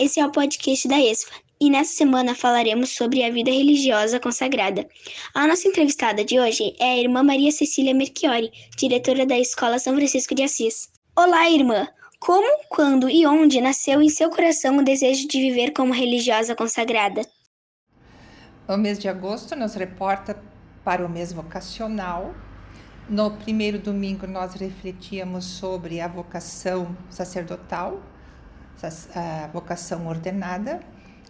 esse é o podcast da ESFA e nessa semana falaremos sobre a vida religiosa consagrada. A nossa entrevistada de hoje é a irmã Maria Cecília Merchiori, diretora da Escola São Francisco de Assis. Olá, irmã! Como, quando e onde nasceu em seu coração o desejo de viver como religiosa consagrada? O mês de agosto nos reporta para o mês vocacional. No primeiro domingo, nós refletíamos sobre a vocação sacerdotal a vocação ordenada,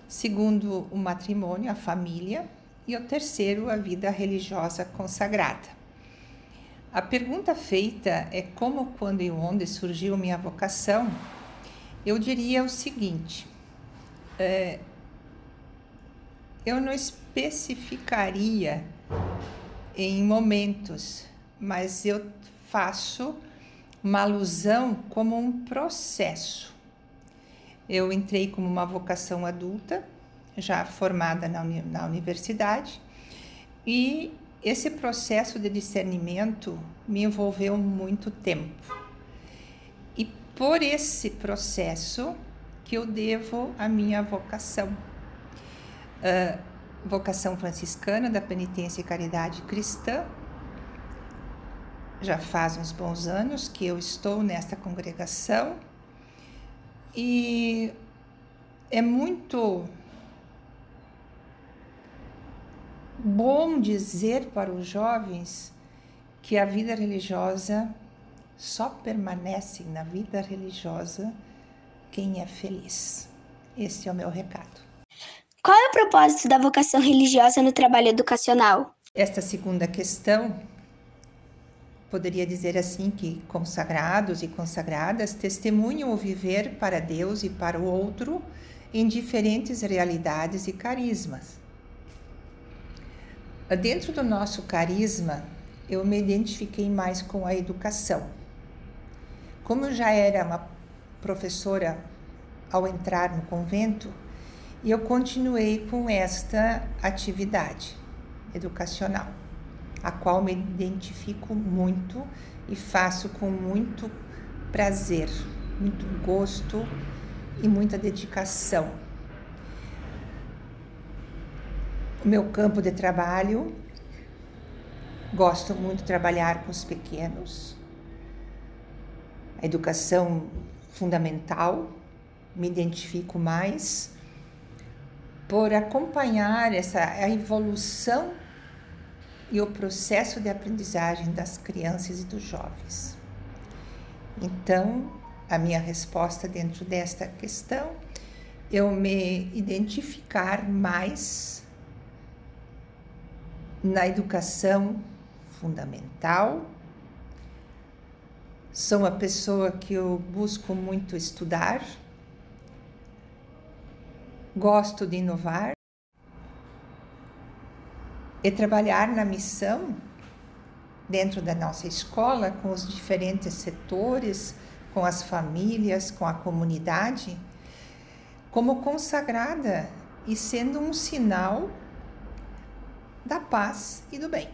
segundo, o matrimônio, a família, e o terceiro, a vida religiosa consagrada. A pergunta feita é como, quando e onde surgiu minha vocação, eu diria o seguinte: é, eu não especificaria em momentos, mas eu faço uma alusão como um processo eu entrei como uma vocação adulta, já formada na, uni na universidade, e esse processo de discernimento me envolveu muito tempo. E por esse processo que eu devo a minha vocação. Uh, vocação franciscana da penitência e caridade cristã. Já faz uns bons anos que eu estou nesta congregação e é muito bom dizer para os jovens que a vida religiosa só permanece na vida religiosa quem é feliz. Esse é o meu recado. Qual é o propósito da vocação religiosa no trabalho educacional? Esta segunda questão poderia dizer assim que consagrados e consagradas testemunham o viver para Deus e para o outro em diferentes realidades e carismas. Dentro do nosso carisma, eu me identifiquei mais com a educação. Como eu já era uma professora ao entrar no convento, eu continuei com esta atividade educacional a qual me identifico muito e faço com muito prazer, muito gosto e muita dedicação. O meu campo de trabalho, gosto muito de trabalhar com os pequenos, a educação fundamental, me identifico mais por acompanhar essa a evolução e o processo de aprendizagem das crianças e dos jovens. Então, a minha resposta dentro desta questão, eu me identificar mais na educação fundamental. Sou uma pessoa que eu busco muito estudar, gosto de inovar e trabalhar na missão dentro da nossa escola com os diferentes setores, com as famílias, com a comunidade, como consagrada e sendo um sinal da paz e do bem.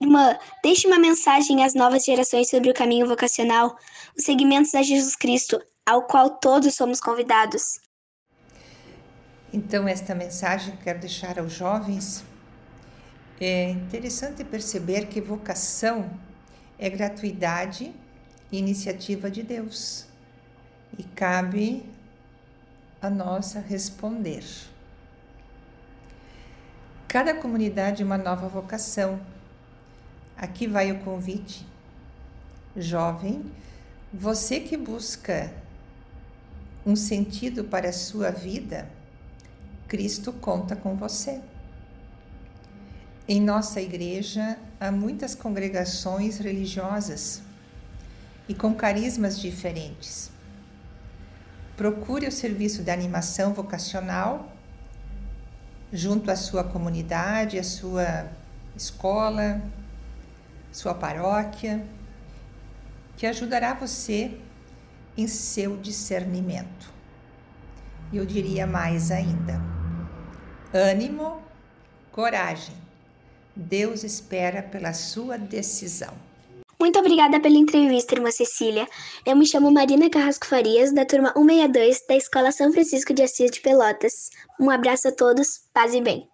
Irmã, deixe uma mensagem às novas gerações sobre o caminho vocacional, os segmentos a Jesus Cristo, ao qual todos somos convidados. Então, esta mensagem quero deixar aos jovens é interessante perceber que vocação é gratuidade e iniciativa de Deus e cabe a nós responder. Cada comunidade é uma nova vocação. Aqui vai o convite. Jovem, você que busca um sentido para a sua vida, Cristo conta com você. Em nossa igreja há muitas congregações religiosas e com carismas diferentes. Procure o serviço de animação vocacional junto à sua comunidade, à sua escola, sua paróquia, que ajudará você em seu discernimento. Eu diria mais ainda: ânimo, coragem Deus espera pela sua decisão. Muito obrigada pela entrevista, irmã Cecília. Eu me chamo Marina Carrasco Farias, da turma 162 da Escola São Francisco de Assis de Pelotas. Um abraço a todos, paz e bem.